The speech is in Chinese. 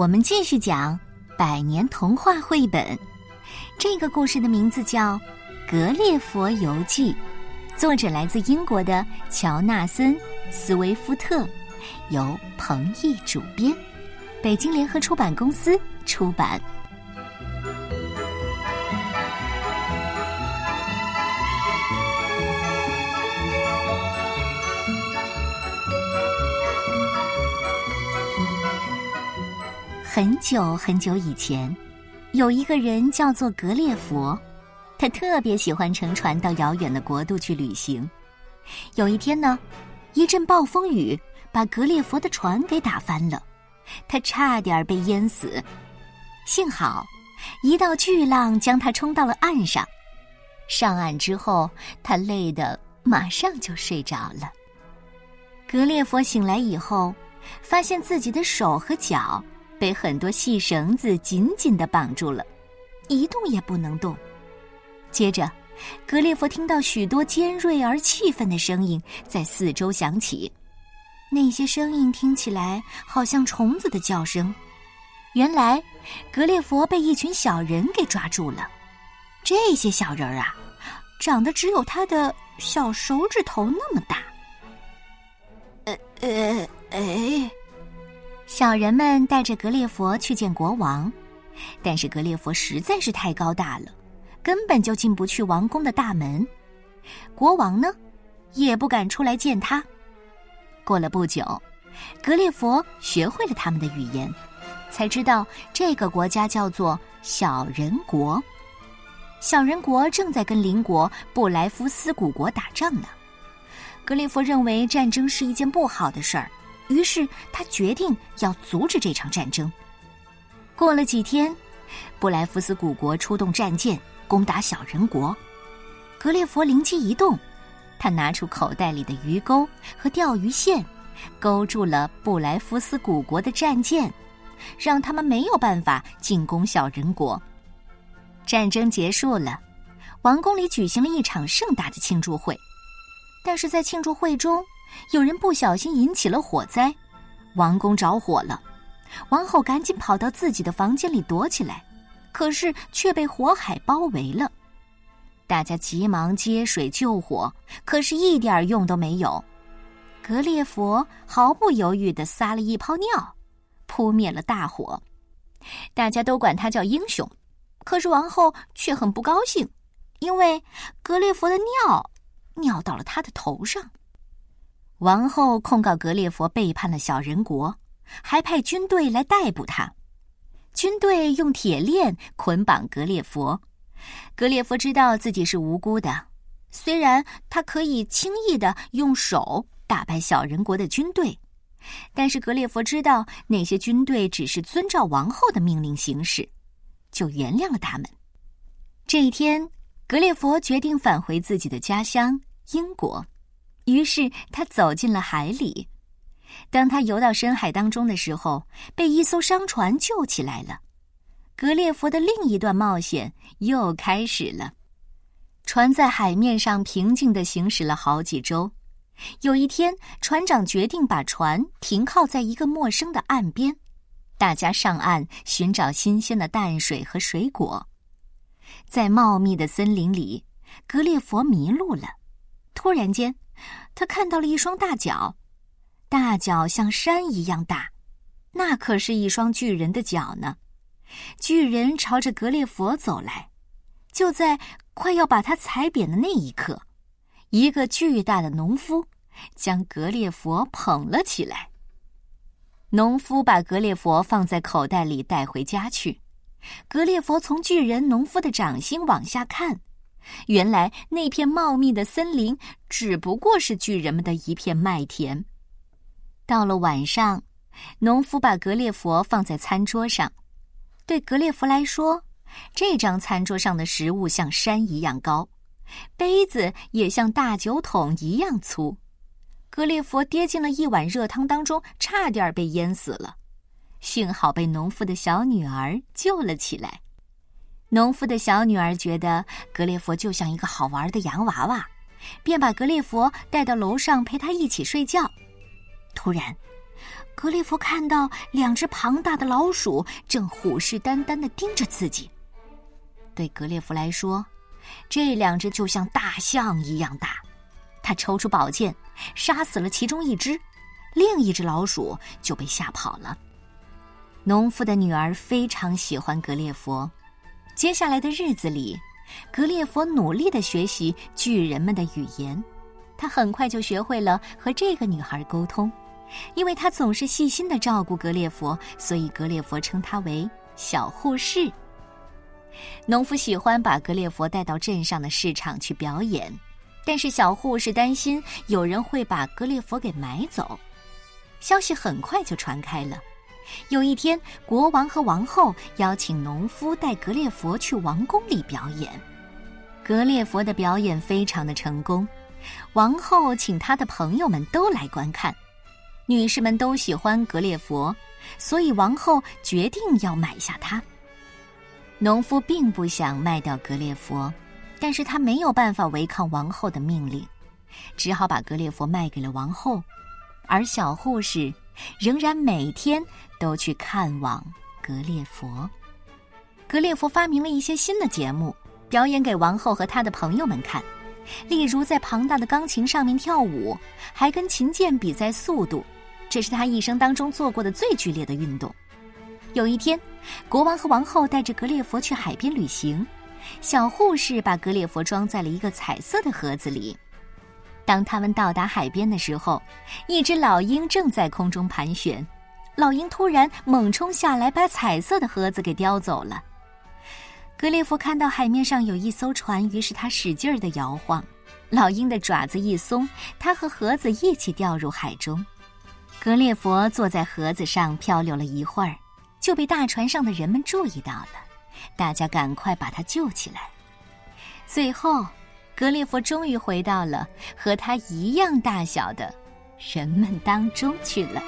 我们继续讲百年童话绘本。这个故事的名字叫《格列佛游记》，作者来自英国的乔纳森·斯威夫特，由彭毅主编，北京联合出版公司出版。很久很久以前，有一个人叫做格列佛，他特别喜欢乘船到遥远的国度去旅行。有一天呢，一阵暴风雨把格列佛的船给打翻了，他差点被淹死。幸好，一道巨浪将他冲到了岸上。上岸之后，他累得马上就睡着了。格列佛醒来以后，发现自己的手和脚。被很多细绳子紧紧的绑住了，一动也不能动。接着，格列佛听到许多尖锐而气愤的声音在四周响起，那些声音听起来好像虫子的叫声。原来，格列佛被一群小人给抓住了。这些小人儿啊，长得只有他的小手指头那么大。小人们带着格列佛去见国王，但是格列佛实在是太高大了，根本就进不去王宫的大门。国王呢，也不敢出来见他。过了不久，格列佛学会了他们的语言，才知道这个国家叫做小人国。小人国正在跟邻国布莱夫斯古国打仗呢。格列佛认为战争是一件不好的事儿。于是他决定要阻止这场战争。过了几天，布莱夫斯古国出动战舰攻打小人国。格列佛灵机一动，他拿出口袋里的鱼钩和钓鱼线，勾住了布莱夫斯古国的战舰，让他们没有办法进攻小人国。战争结束了，王宫里举行了一场盛大的庆祝会，但是在庆祝会中。有人不小心引起了火灾，王宫着火了。王后赶紧跑到自己的房间里躲起来，可是却被火海包围了。大家急忙接水救火，可是一点用都没有。格列佛毫不犹豫的撒了一泡尿，扑灭了大火。大家都管他叫英雄，可是王后却很不高兴，因为格列佛的尿尿到了他的头上。王后控告格列佛背叛了小人国，还派军队来逮捕他。军队用铁链捆绑格列佛，格列佛知道自己是无辜的。虽然他可以轻易的用手打败小人国的军队，但是格列佛知道那些军队只是遵照王后的命令行事，就原谅了他们。这一天，格列佛决定返回自己的家乡英国。于是他走进了海里。当他游到深海当中的时候，被一艘商船救起来了。格列佛的另一段冒险又开始了。船在海面上平静的行驶了好几周。有一天，船长决定把船停靠在一个陌生的岸边，大家上岸寻找新鲜的淡水和水果。在茂密的森林里，格列佛迷路了。突然间。他看到了一双大脚，大脚像山一样大，那可是一双巨人的脚呢。巨人朝着格列佛走来，就在快要把他踩扁的那一刻，一个巨大的农夫将格列佛捧了起来。农夫把格列佛放在口袋里带回家去。格列佛从巨人农夫的掌心往下看。原来那片茂密的森林只不过是巨人们的一片麦田。到了晚上，农夫把格列佛放在餐桌上。对格列佛来说，这张餐桌上的食物像山一样高，杯子也像大酒桶一样粗。格列佛跌进了一碗热汤当中，差点被淹死了。幸好被农夫的小女儿救了起来。农夫的小女儿觉得格列佛就像一个好玩的洋娃娃，便把格列佛带到楼上陪他一起睡觉。突然，格列佛看到两只庞大的老鼠正虎视眈眈的盯着自己。对格列佛来说，这两只就像大象一样大。他抽出宝剑，杀死了其中一只，另一只老鼠就被吓跑了。农夫的女儿非常喜欢格列佛。接下来的日子里，格列佛努力的学习巨人们的语言。他很快就学会了和这个女孩沟通。因为他总是细心的照顾格列佛，所以格列佛称他为小护士。农夫喜欢把格列佛带到镇上的市场去表演，但是小护士担心有人会把格列佛给买走。消息很快就传开了。有一天，国王和王后邀请农夫带格列佛去王宫里表演。格列佛的表演非常的成功，王后请他的朋友们都来观看。女士们都喜欢格列佛，所以王后决定要买下它。农夫并不想卖掉格列佛，但是他没有办法违抗王后的命令，只好把格列佛卖给了王后。而小护士仍然每天都去看望格列佛。格列佛发明了一些新的节目，表演给王后和他的朋友们看，例如在庞大的钢琴上面跳舞，还跟琴键比赛速度。这是他一生当中做过的最剧烈的运动。有一天，国王和王后带着格列佛去海边旅行，小护士把格列佛装在了一个彩色的盒子里。当他们到达海边的时候，一只老鹰正在空中盘旋，老鹰突然猛冲下来，把彩色的盒子给叼走了。格列佛看到海面上有一艘船，于是他使劲儿的摇晃，老鹰的爪子一松，他和盒子一起掉入海中。格列佛坐在盒子上漂流了一会儿，就被大船上的人们注意到了。大家赶快把他救起来。最后，格列佛终于回到了和他一样大小的人们当中去了。